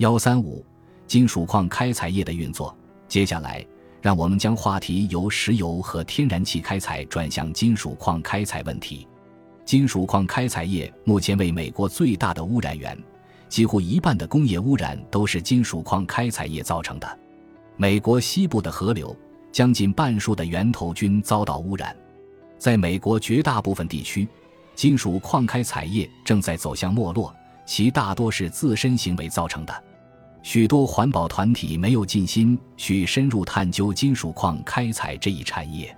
幺三五，金属矿开采业的运作。接下来，让我们将话题由石油和天然气开采转向金属矿开采问题。金属矿开采业目前为美国最大的污染源，几乎一半的工业污染都是金属矿开采业造成的。美国西部的河流，将近半数的源头均遭到污染。在美国绝大部分地区，金属矿开采业正在走向没落，其大多是自身行为造成的。许多环保团体没有尽心去深入探究金属矿开采这一产业。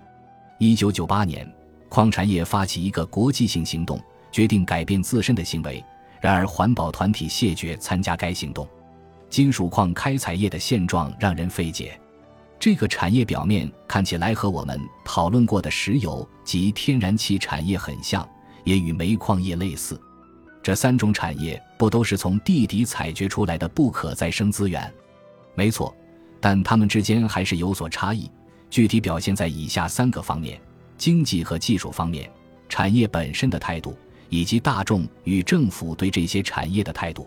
一九九八年，矿产业发起一个国际性行动，决定改变自身的行为。然而，环保团体谢绝参加该行动。金属矿开采业的现状让人费解。这个产业表面看起来和我们讨论过的石油及天然气产业很像，也与煤矿业类似。这三种产业不都是从地底采掘出来的不可再生资源？没错，但它们之间还是有所差异，具体表现在以下三个方面：经济和技术方面、产业本身的态度，以及大众与政府对这些产业的态度。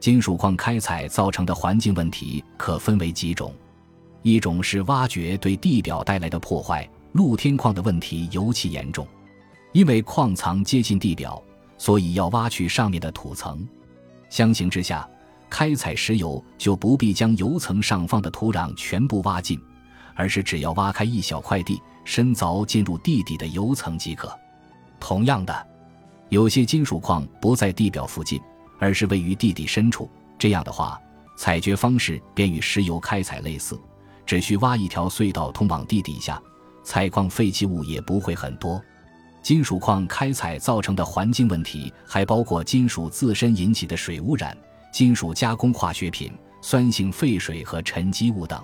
金属矿开采造成的环境问题可分为几种，一种是挖掘对地表带来的破坏，露天矿的问题尤其严重，因为矿藏接近地表。所以要挖去上面的土层，相形之下，开采石油就不必将油层上方的土壤全部挖尽，而是只要挖开一小块地，深凿进入地底的油层即可。同样的，有些金属矿不在地表附近，而是位于地底深处，这样的话，采掘方式便与石油开采类似，只需挖一条隧道通往地底下，采矿废弃物也不会很多。金属矿开采造成的环境问题还包括金属自身引起的水污染、金属加工化学品、酸性废水和沉积物等。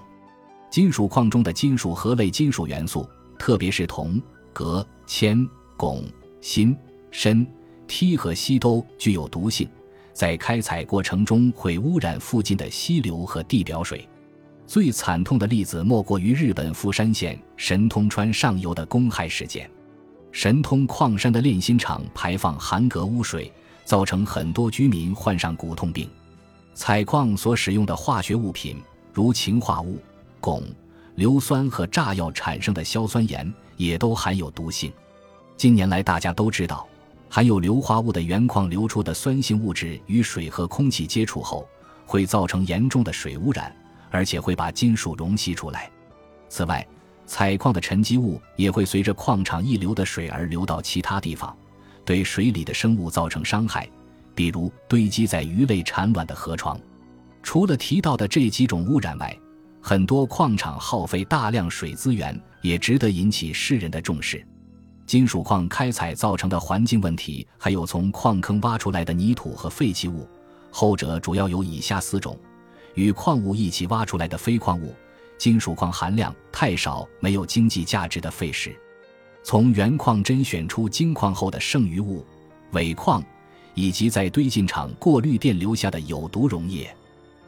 金属矿中的金属核类金属元素，特别是铜、镉、铅、汞、锌、砷、锑和锡都具有毒性，在开采过程中会污染附近的溪流和地表水。最惨痛的例子莫过于日本富山县神通川上游的公害事件。神通矿山的炼锌厂排放含镉污水，造成很多居民患上骨痛病。采矿所使用的化学物品，如氰化物、汞、硫酸和炸药产生的硝酸盐，也都含有毒性。近年来，大家都知道，含有硫化物的原矿流出的酸性物质与水和空气接触后，会造成严重的水污染，而且会把金属溶析出来。此外，采矿的沉积物也会随着矿场溢流的水而流到其他地方，对水里的生物造成伤害，比如堆积在鱼类产卵的河床。除了提到的这几种污染外，很多矿场耗费大量水资源，也值得引起世人的重视。金属矿开采造成的环境问题，还有从矿坑挖出来的泥土和废弃物，后者主要有以下四种：与矿物一起挖出来的非矿物。金属矿含量太少、没有经济价值的废石，从原矿甄选出金矿后的剩余物、尾矿，以及在堆进厂过滤电留下的有毒溶液。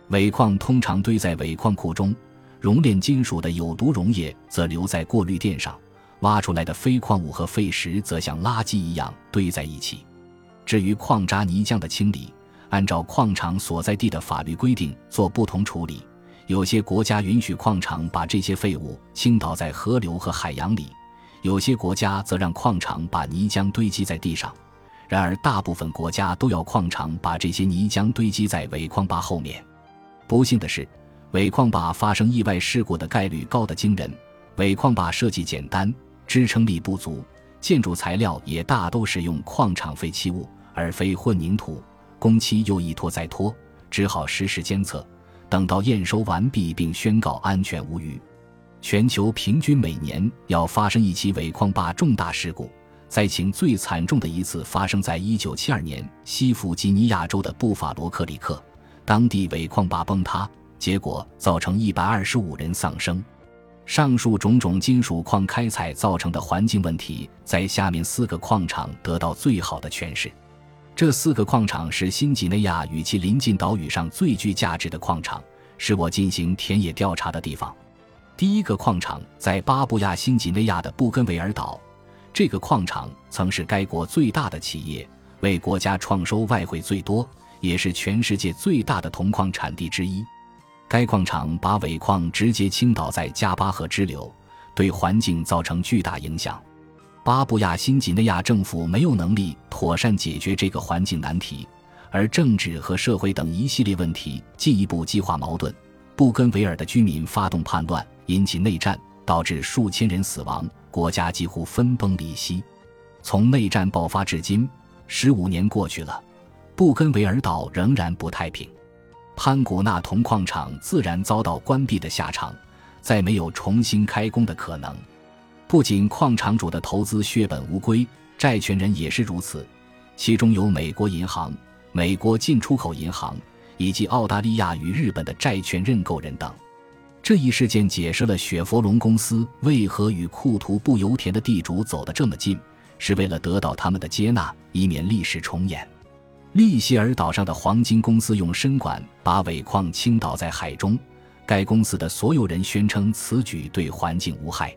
尾矿通常堆在尾矿库中，熔炼金属的有毒溶液则留在过滤垫上。挖出来的非矿物和废石则像垃圾一样堆在一起。至于矿渣泥浆的清理，按照矿场所在地的法律规定做不同处理。有些国家允许矿场把这些废物倾倒在河流和海洋里，有些国家则让矿场把泥浆堆积在地上。然而，大部分国家都要矿场把这些泥浆堆积在尾矿坝后面。不幸的是，尾矿坝发生意外事故的概率高得惊人。尾矿坝设计简单，支撑力不足，建筑材料也大都使用矿场废弃物而非混凝土，工期又一拖再拖，只好实时监测。等到验收完毕并宣告安全无虞，全球平均每年要发生一起尾矿坝重大事故。灾情最惨重的一次发生在一九七二年西弗吉尼亚州的布法罗克里克，当地尾矿坝崩塌，结果造成一百二十五人丧生。上述种种金属矿开采造成的环境问题，在下面四个矿场得到最好的诠释。这四个矿场是新几内亚与其邻近岛屿上最具价值的矿场，是我进行田野调查的地方。第一个矿场在巴布亚新几内亚的布根维尔岛，这个矿场曾是该国最大的企业，为国家创收外汇最多，也是全世界最大的铜矿产地之一。该矿场把尾矿直接倾倒在加巴河支流，对环境造成巨大影响。巴布亚新几内亚政府没有能力妥善解决这个环境难题，而政治和社会等一系列问题进一步激化矛盾。布根维尔的居民发动叛乱，引起内战，导致数千人死亡，国家几乎分崩离析。从内战爆发至今，十五年过去了，布根维尔岛仍然不太平。潘古纳铜矿场自然遭到关闭的下场，再没有重新开工的可能。不仅矿场主的投资血本无归，债权人也是如此，其中有美国银行、美国进出口银行以及澳大利亚与日本的债权认购人等。这一事件解释了雪佛龙公司为何与库图布油田的地主走得这么近，是为了得到他们的接纳，以免历史重演。利希尔岛上的黄金公司用深管把尾矿倾倒在海中，该公司的所有人宣称此举对环境无害。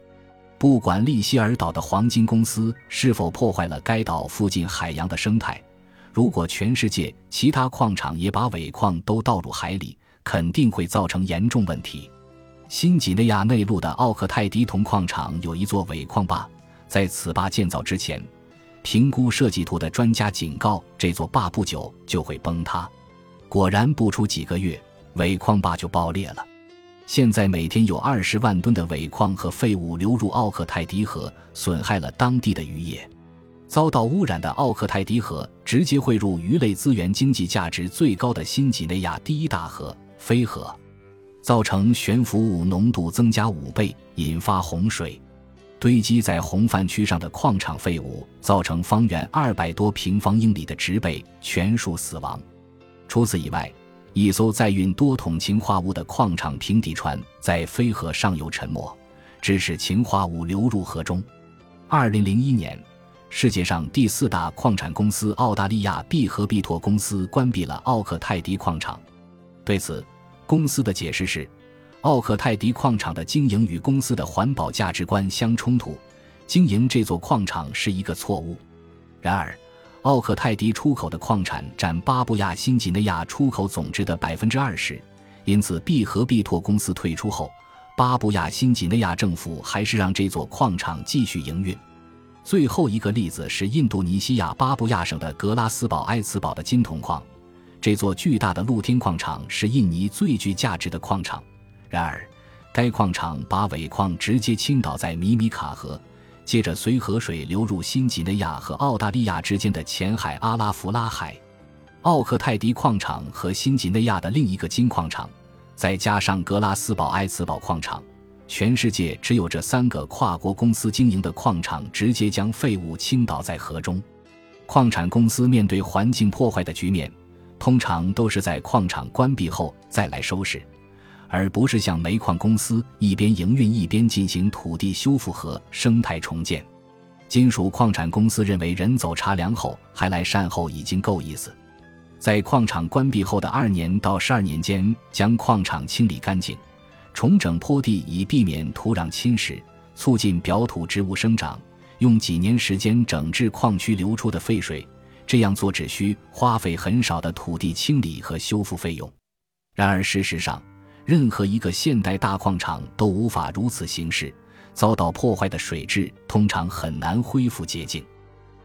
不管利希尔岛的黄金公司是否破坏了该岛附近海洋的生态，如果全世界其他矿场也把尾矿都倒入海里，肯定会造成严重问题。新几内亚内陆的奥克泰迪铜矿场有一座尾矿坝，在此坝建造之前，评估设计图的专家警告这座坝不久就会崩塌。果然，不出几个月，尾矿坝就爆裂了。现在每天有二十万吨的尾矿和废物流入奥克泰迪河，损害了当地的渔业。遭到污染的奥克泰迪河直接汇入鱼类资源经济价值最高的新几内亚第一大河——飞河，造成悬浮物浓度增加五倍，引发洪水。堆积在洪泛区上的矿场废物造成方圆二百多平方英里的植被全数死亡。除此以外，一艘载运多桶氰化物的矿场平底船在飞河上游沉没，致使氰化物流入河中。二零零一年，世界上第四大矿产公司澳大利亚必和必拓公司关闭了奥克泰迪矿场。对此，公司的解释是，奥克泰迪矿场的经营与公司的环保价值观相冲突，经营这座矿场是一个错误。然而，奥克泰迪出口的矿产占巴布亚新几内亚出口总值的百分之二十，因此必和必拓公司退出后，巴布亚新几内亚政府还是让这座矿场继续营运。最后一个例子是印度尼西亚巴布亚省的格拉斯堡埃茨堡的金铜矿，这座巨大的露天矿场是印尼最具价值的矿场。然而，该矿场把尾矿直接倾倒在米米卡河。接着随河水流入新几内亚和澳大利亚之间的浅海阿拉弗拉海，奥克泰迪矿场和新几内亚的另一个金矿场，再加上格拉斯堡埃茨堡矿场，全世界只有这三个跨国公司经营的矿场直接将废物倾倒在河中。矿产公司面对环境破坏的局面，通常都是在矿场关闭后再来收拾。而不是像煤矿公司一边营运一边进行土地修复和生态重建。金属矿产公司认为人走茶凉后还来善后已经够意思，在矿场关闭后的二年到十二年间，将矿场清理干净，重整坡地以避免土壤侵蚀，促进表土植物生长，用几年时间整治矿区流出的废水。这样做只需花费很少的土地清理和修复费用。然而事实上，任何一个现代大矿场都无法如此行事，遭到破坏的水质通常很难恢复洁净，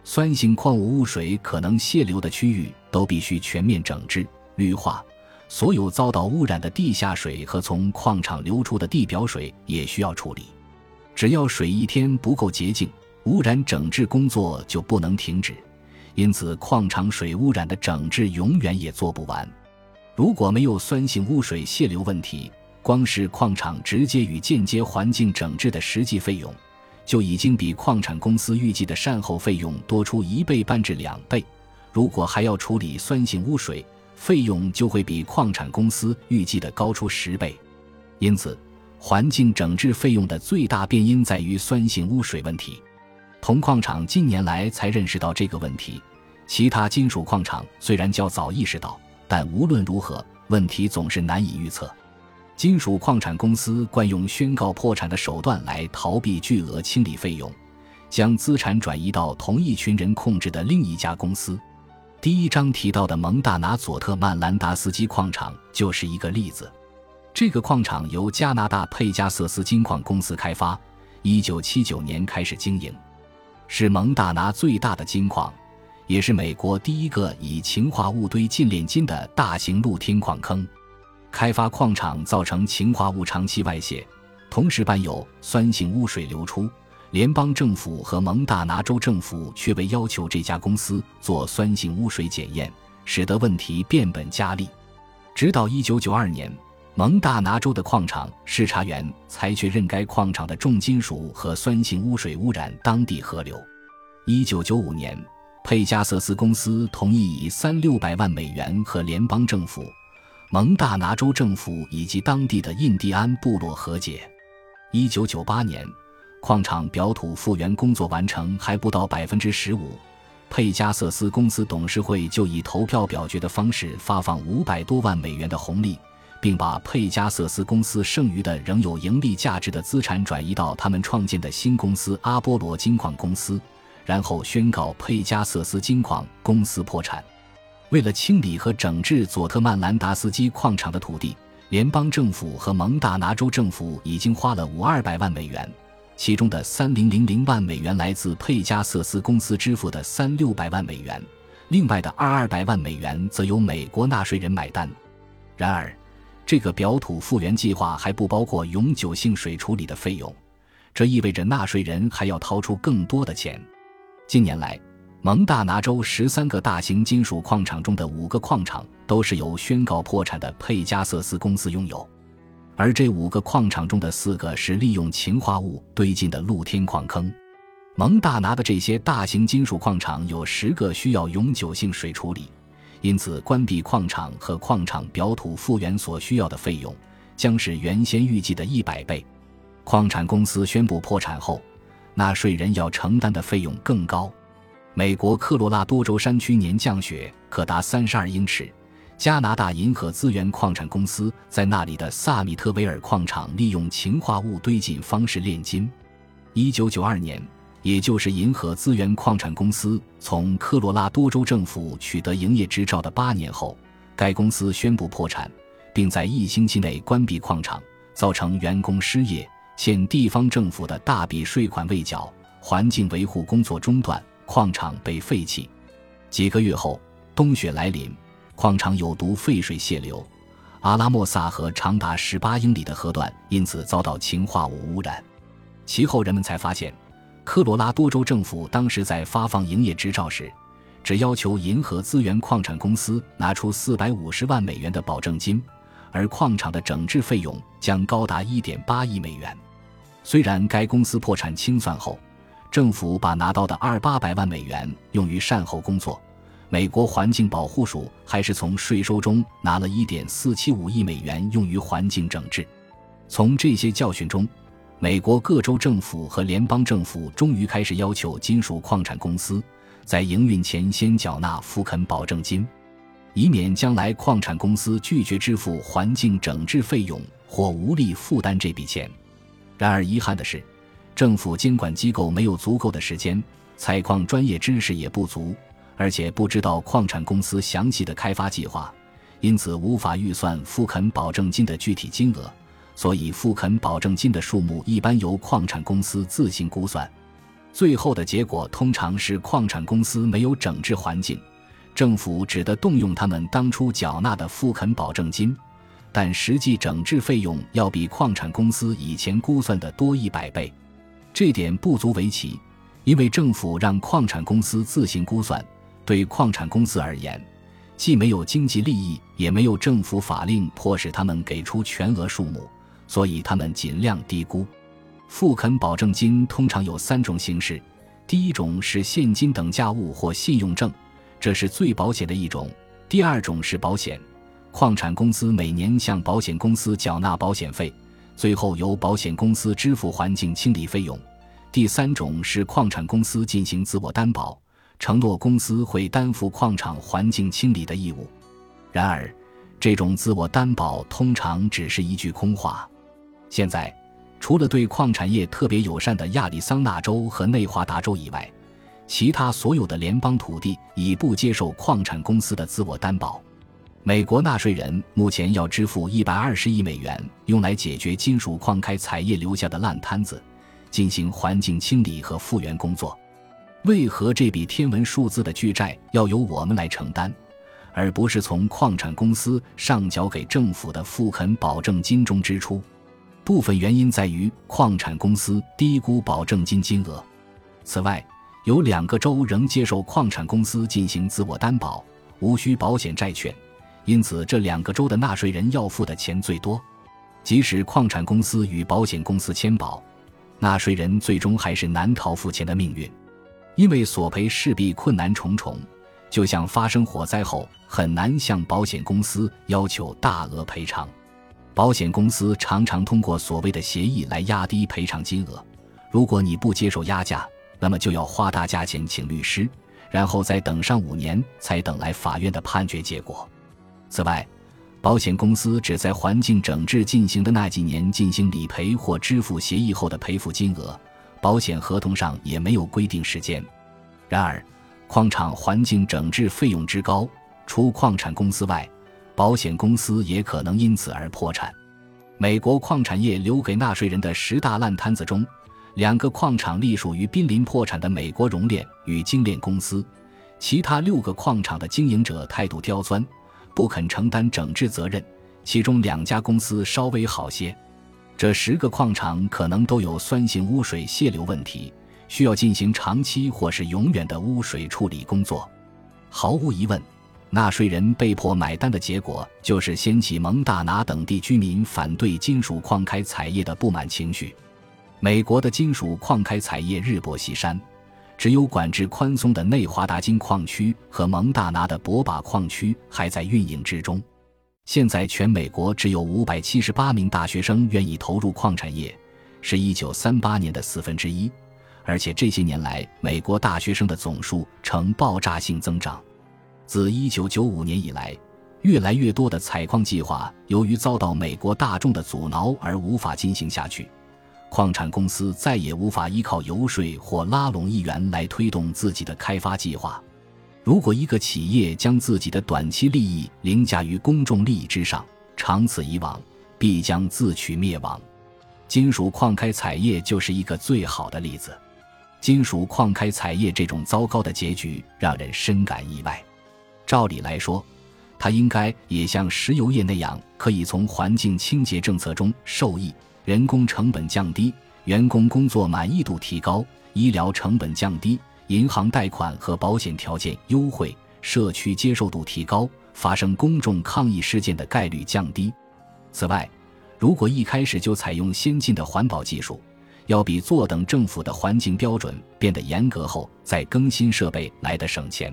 酸性矿物污水可能泄流的区域都必须全面整治、绿化。所有遭到污染的地下水和从矿场流出的地表水也需要处理。只要水一天不够洁净，污染整治工作就不能停止，因此矿场水污染的整治永远也做不完。如果没有酸性污水泄流问题，光是矿场直接与间接环境整治的实际费用，就已经比矿产公司预计的善后费用多出一倍半至两倍。如果还要处理酸性污水，费用就会比矿产公司预计的高出十倍。因此，环境整治费用的最大变因在于酸性污水问题。铜矿厂近年来才认识到这个问题，其他金属矿场虽然较早意识到。但无论如何，问题总是难以预测。金属矿产公司惯用宣告破产的手段来逃避巨额清理费用，将资产转移到同一群人控制的另一家公司。第一章提到的蒙大拿佐特曼兰达斯基矿场就是一个例子。这个矿场由加拿大佩加瑟斯金矿公司开发，一九七九年开始经营，是蒙大拿最大的金矿，也是美国第一个以氰化物堆进炼金的大型露天矿坑。开发矿场造成氰化物长期外泄，同时伴有酸性污水流出。联邦政府和蒙大拿州政府却未要求这家公司做酸性污水检验，使得问题变本加厉。直到1992年，蒙大拿州的矿场视察员才确认该矿场的重金属和酸性污水污染当地河流。1995年，佩加瑟斯公司同意以三六百万美元和联邦政府、蒙大拿州政府以及当地的印第安部落和解。1998年。矿场表土复原工作完成还不到百分之十五，佩加瑟斯公司董事会就以投票表决的方式发放五百多万美元的红利，并把佩加瑟斯公司剩余的仍有盈利价值的资产转移到他们创建的新公司阿波罗金矿公司，然后宣告佩加瑟斯金矿公司破产。为了清理和整治佐特曼兰达斯基矿场的土地，联邦政府和蒙大拿州政府已经花了五二百万美元。其中的三零零零万美元来自佩加瑟斯公司支付的三六百万美元，另外的二二百万美元则由美国纳税人买单。然而，这个表土复原计划还不包括永久性水处理的费用，这意味着纳税人还要掏出更多的钱。近年来，蒙大拿州十三个大型金属矿场中的五个矿场都是由宣告破产的佩加瑟斯公司拥有。而这五个矿场中的四个是利用氰化物堆进的露天矿坑。蒙大拿的这些大型金属矿场有十个需要永久性水处理，因此关闭矿场和矿场表土复原所需要的费用将是原先预计的一百倍。矿产公司宣布破产后，纳税人要承担的费用更高。美国科罗拉多州山区年降雪可达三十二英尺。加拿大银河资源矿产公司在那里的萨米特维尔矿场利用氰化物堆进方式炼金。一九九二年，也就是银河资源矿产公司从科罗拉多州政府取得营业执照的八年后，该公司宣布破产，并在一星期内关闭矿场，造成员工失业、现地方政府的大笔税款未缴、环境维护工作中断、矿场被废弃。几个月后，冬雪来临。矿场有毒废水泄流，阿拉莫萨河长达十八英里的河段因此遭到氰化物污染。其后人们才发现，科罗拉多州政府当时在发放营业执照时，只要求银河资源矿产公司拿出四百五十万美元的保证金，而矿场的整治费用将高达一点八亿美元。虽然该公司破产清算后，政府把拿到的二八百万美元用于善后工作。美国环境保护署还是从税收中拿了一点四七五亿美元用于环境整治。从这些教训中，美国各州政府和联邦政府终于开始要求金属矿产公司在营运前先缴纳复垦保证金，以免将来矿产公司拒绝支付环境整治费用或无力负担这笔钱。然而，遗憾的是，政府监管机构没有足够的时间，采矿专业知识也不足。而且不知道矿产公司详细的开发计划，因此无法预算复垦保证金的具体金额，所以复垦保证金的数目一般由矿产公司自行估算。最后的结果通常是矿产公司没有整治环境，政府只得动用他们当初缴纳的复垦保证金，但实际整治费用要比矿产公司以前估算的多一百倍。这点不足为奇，因为政府让矿产公司自行估算。对矿产公司而言，既没有经济利益，也没有政府法令迫使他们给出全额数目，所以他们尽量低估。复垦保证金通常有三种形式：第一种是现金等价物或信用证，这是最保险的一种；第二种是保险，矿产公司每年向保险公司缴纳保险费，最后由保险公司支付环境清理费用；第三种是矿产公司进行自我担保。承诺公司会担负矿场环境清理的义务，然而，这种自我担保通常只是一句空话。现在，除了对矿产业特别友善的亚利桑那州和内华达州以外，其他所有的联邦土地已不接受矿产公司的自我担保。美国纳税人目前要支付一百二十亿美元，用来解决金属矿开采业留下的烂摊子，进行环境清理和复原工作。为何这笔天文数字的巨债要由我们来承担，而不是从矿产公司上缴给政府的复垦保证金中支出？部分原因在于矿产公司低估保证金金额。此外，有两个州仍接受矿产公司进行自我担保，无需保险债券。因此，这两个州的纳税人要付的钱最多。即使矿产公司与保险公司签保，纳税人最终还是难逃付钱的命运，因为索赔势必困难重重。就像发生火灾后，很难向保险公司要求大额赔偿。保险公司常常通过所谓的协议来压低赔偿金额。如果你不接受压价，那么就要花大价钱请律师，然后再等上五年才等来法院的判决结果。此外，保险公司只在环境整治进行的那几年进行理赔或支付协议后的赔付金额，保险合同上也没有规定时间。然而，矿场环境整治费用之高，除矿产公司外，保险公司也可能因此而破产。美国矿产业留给纳税人的十大烂摊子中，两个矿场隶属于濒临破产的美国熔炼与精炼公司，其他六个矿场的经营者态度刁钻。不肯承担整治责任，其中两家公司稍微好些。这十个矿场可能都有酸性污水泄流问题，需要进行长期或是永远的污水处理工作。毫无疑问，纳税人被迫买单的结果就是掀起蒙大拿等地居民反对金属矿开采业的不满情绪。美国的金属矿开采业日薄西山。只有管制宽松的内华达金矿区和蒙大拿的博巴矿区还在运营之中。现在全美国只有五百七十八名大学生愿意投入矿产业，是一九三八年的四分之一。而且这些年来，美国大学生的总数呈爆炸性增长。自一九九五年以来，越来越多的采矿计划由于遭到美国大众的阻挠而无法进行下去。矿产公司再也无法依靠游说或拉拢议员来推动自己的开发计划。如果一个企业将自己的短期利益凌驾于公众利益之上，长此以往，必将自取灭亡。金属矿开采业就是一个最好的例子。金属矿开采业这种糟糕的结局让人深感意外。照理来说，它应该也像石油业那样，可以从环境清洁政策中受益。人工成本降低，员工工作满意度提高，医疗成本降低，银行贷款和保险条件优惠，社区接受度提高，发生公众抗议事件的概率降低。此外，如果一开始就采用先进的环保技术，要比坐等政府的环境标准变得严格后再更新设备来得省钱。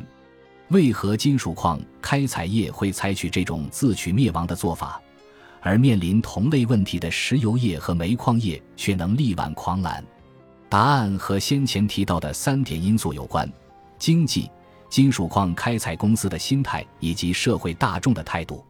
为何金属矿开采业会采取这种自取灭亡的做法？而面临同类问题的石油业和煤矿业却能力挽狂澜，答案和先前提到的三点因素有关：经济、金属矿开采公司的心态以及社会大众的态度。